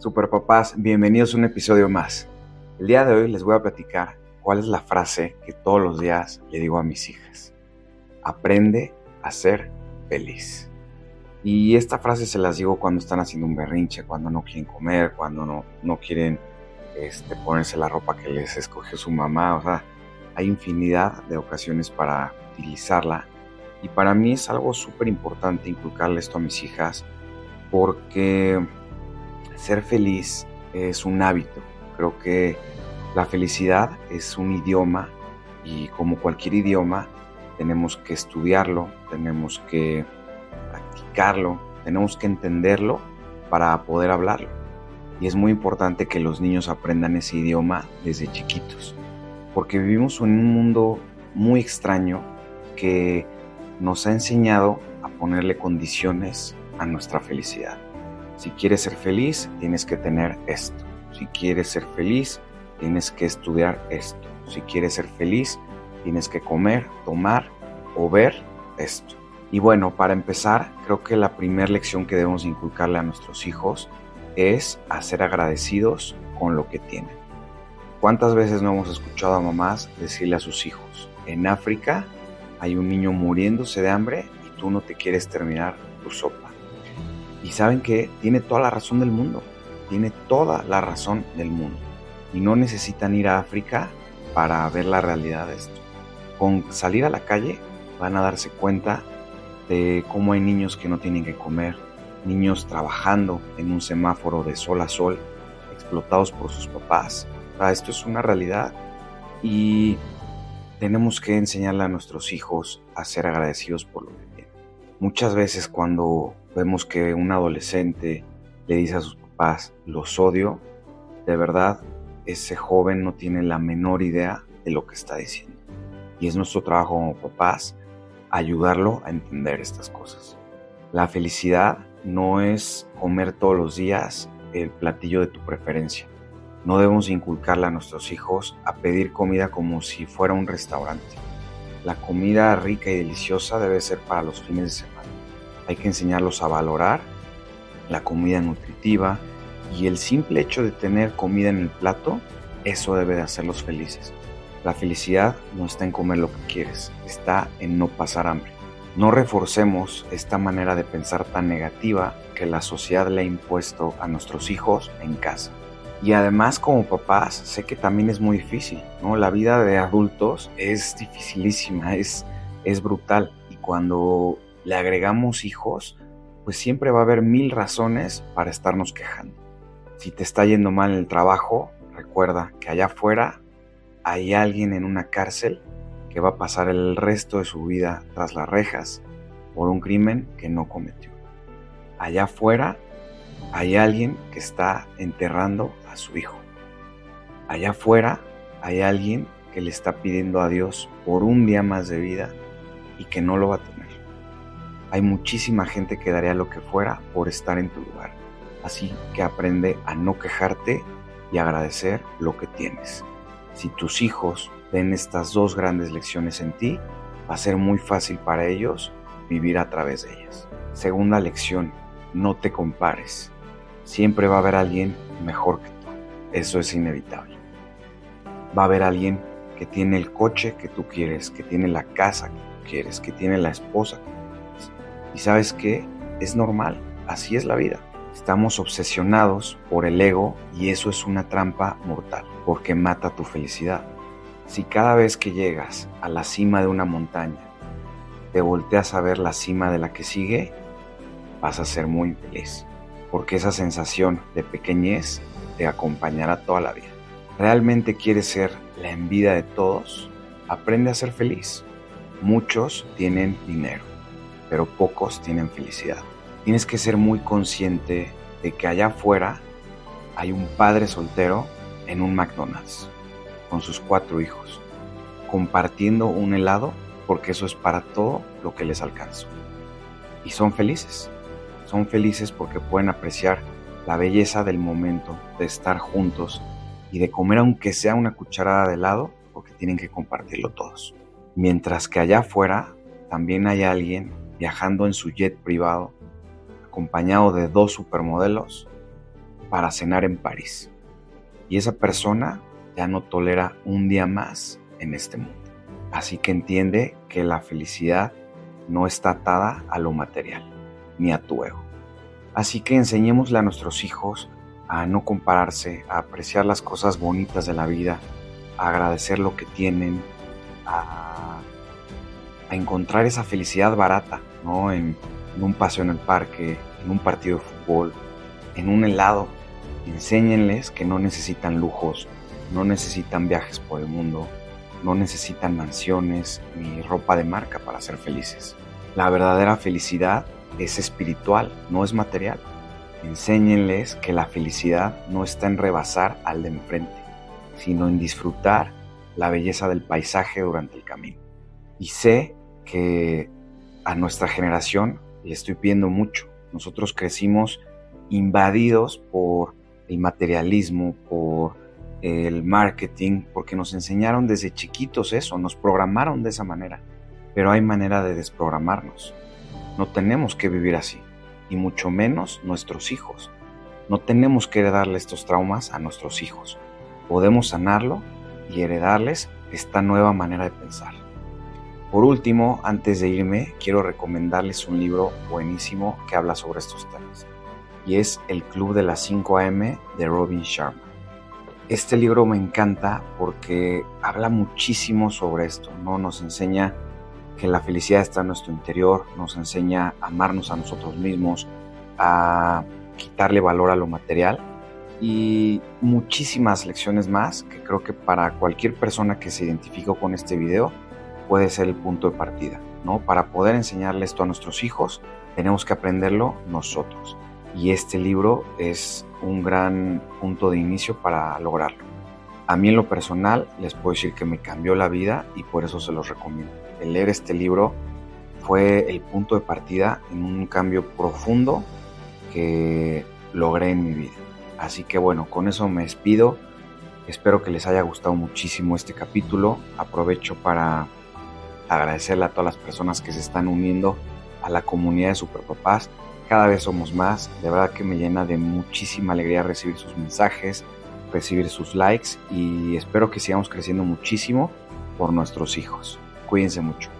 Super papás, bienvenidos a un episodio más. El día de hoy les voy a platicar cuál es la frase que todos los días le digo a mis hijas. Aprende a ser feliz. Y esta frase se las digo cuando están haciendo un berrinche, cuando no quieren comer, cuando no, no quieren este, ponerse la ropa que les escogió su mamá. O sea, hay infinidad de ocasiones para utilizarla. Y para mí es algo súper importante inculcarle esto a mis hijas porque ser feliz es un hábito. Creo que la felicidad es un idioma y como cualquier idioma tenemos que estudiarlo, tenemos que practicarlo, tenemos que entenderlo para poder hablarlo. Y es muy importante que los niños aprendan ese idioma desde chiquitos, porque vivimos en un mundo muy extraño que nos ha enseñado a ponerle condiciones a nuestra felicidad. Si quieres ser feliz, tienes que tener esto. Si quieres ser feliz, tienes que estudiar esto. Si quieres ser feliz, tienes que comer, tomar o ver esto. Y bueno, para empezar, creo que la primera lección que debemos inculcarle a nuestros hijos es a ser agradecidos con lo que tienen. ¿Cuántas veces no hemos escuchado a mamás decirle a sus hijos, en África hay un niño muriéndose de hambre y tú no te quieres terminar tu sopa? Y saben que tiene toda la razón del mundo, tiene toda la razón del mundo. Y no necesitan ir a África para ver la realidad de esto. Con salir a la calle van a darse cuenta de cómo hay niños que no tienen que comer, niños trabajando en un semáforo de sol a sol, explotados por sus papás. esto es una realidad y tenemos que enseñarle a nuestros hijos a ser agradecidos por lo que. Muchas veces cuando vemos que un adolescente le dice a sus papás, los odio, de verdad ese joven no tiene la menor idea de lo que está diciendo. Y es nuestro trabajo como papás ayudarlo a entender estas cosas. La felicidad no es comer todos los días el platillo de tu preferencia. No debemos inculcarle a nuestros hijos a pedir comida como si fuera un restaurante. La comida rica y deliciosa debe ser para los fines de semana hay que enseñarlos a valorar la comida nutritiva y el simple hecho de tener comida en el plato, eso debe de hacerlos felices. La felicidad no está en comer lo que quieres, está en no pasar hambre. No reforcemos esta manera de pensar tan negativa que la sociedad le ha impuesto a nuestros hijos en casa. Y además como papás sé que también es muy difícil, ¿no? La vida de adultos es dificilísima, es, es brutal. Y cuando le agregamos hijos, pues siempre va a haber mil razones para estarnos quejando. Si te está yendo mal el trabajo, recuerda que allá afuera hay alguien en una cárcel que va a pasar el resto de su vida tras las rejas por un crimen que no cometió. Allá afuera hay alguien que está enterrando a su hijo. Allá afuera hay alguien que le está pidiendo a Dios por un día más de vida y que no lo va a tener. Hay muchísima gente que daría lo que fuera por estar en tu lugar. Así que aprende a no quejarte y agradecer lo que tienes. Si tus hijos ven estas dos grandes lecciones en ti, va a ser muy fácil para ellos vivir a través de ellas. Segunda lección, no te compares. Siempre va a haber alguien mejor que tú. Eso es inevitable. Va a haber alguien que tiene el coche que tú quieres, que tiene la casa que tú quieres, que tiene la esposa que y sabes qué? Es normal, así es la vida. Estamos obsesionados por el ego y eso es una trampa mortal, porque mata tu felicidad. Si cada vez que llegas a la cima de una montaña, te volteas a ver la cima de la que sigue, vas a ser muy feliz, porque esa sensación de pequeñez te acompañará toda la vida. ¿Realmente quieres ser la envidia de todos? Aprende a ser feliz. Muchos tienen dinero pero pocos tienen felicidad. Tienes que ser muy consciente de que allá afuera hay un padre soltero en un McDonald's con sus cuatro hijos, compartiendo un helado porque eso es para todo lo que les alcanzó. Y son felices. Son felices porque pueden apreciar la belleza del momento de estar juntos y de comer aunque sea una cucharada de helado porque tienen que compartirlo todos. Mientras que allá afuera también hay alguien viajando en su jet privado, acompañado de dos supermodelos, para cenar en París. Y esa persona ya no tolera un día más en este mundo. Así que entiende que la felicidad no está atada a lo material, ni a tu ego. Así que enseñémosle a nuestros hijos a no compararse, a apreciar las cosas bonitas de la vida, a agradecer lo que tienen, a, encontrar esa felicidad barata, ¿no? En, un paseo en el parque, en un partido de fútbol, en un helado. Enséñenles que no necesitan lujos, no necesitan viajes por el mundo, no necesitan mansiones ni ropa de marca para ser felices. La verdadera felicidad es espiritual, no es material. Enséñenles que la felicidad no está en rebasar al de enfrente, sino en disfrutar la belleza del paisaje durante el camino. Y sé que a nuestra generación le estoy pidiendo mucho. Nosotros crecimos invadidos por el materialismo, por el marketing, porque nos enseñaron desde chiquitos eso, nos programaron de esa manera. Pero hay manera de desprogramarnos. No tenemos que vivir así, y mucho menos nuestros hijos. No tenemos que heredarle estos traumas a nuestros hijos. Podemos sanarlo y heredarles esta nueva manera de pensar. Por último, antes de irme, quiero recomendarles un libro buenísimo que habla sobre estos temas, y es El Club de las 5 AM de Robin Sharma. Este libro me encanta porque habla muchísimo sobre esto, ¿no? Nos enseña que la felicidad está en nuestro interior, nos enseña a amarnos a nosotros mismos, a quitarle valor a lo material y muchísimas lecciones más que creo que para cualquier persona que se identificó con este video puede ser el punto de partida, ¿no? Para poder enseñarle esto a nuestros hijos, tenemos que aprenderlo nosotros y este libro es un gran punto de inicio para lograrlo. A mí en lo personal les puedo decir que me cambió la vida y por eso se los recomiendo. El leer este libro fue el punto de partida en un cambio profundo que logré en mi vida. Así que bueno, con eso me despido. Espero que les haya gustado muchísimo este capítulo. Aprovecho para agradecerle a todas las personas que se están uniendo a la comunidad de Superpapás cada vez somos más. De verdad que me llena de muchísima alegría recibir sus mensajes, recibir sus likes y espero que sigamos creciendo muchísimo por nuestros hijos. Cuídense mucho.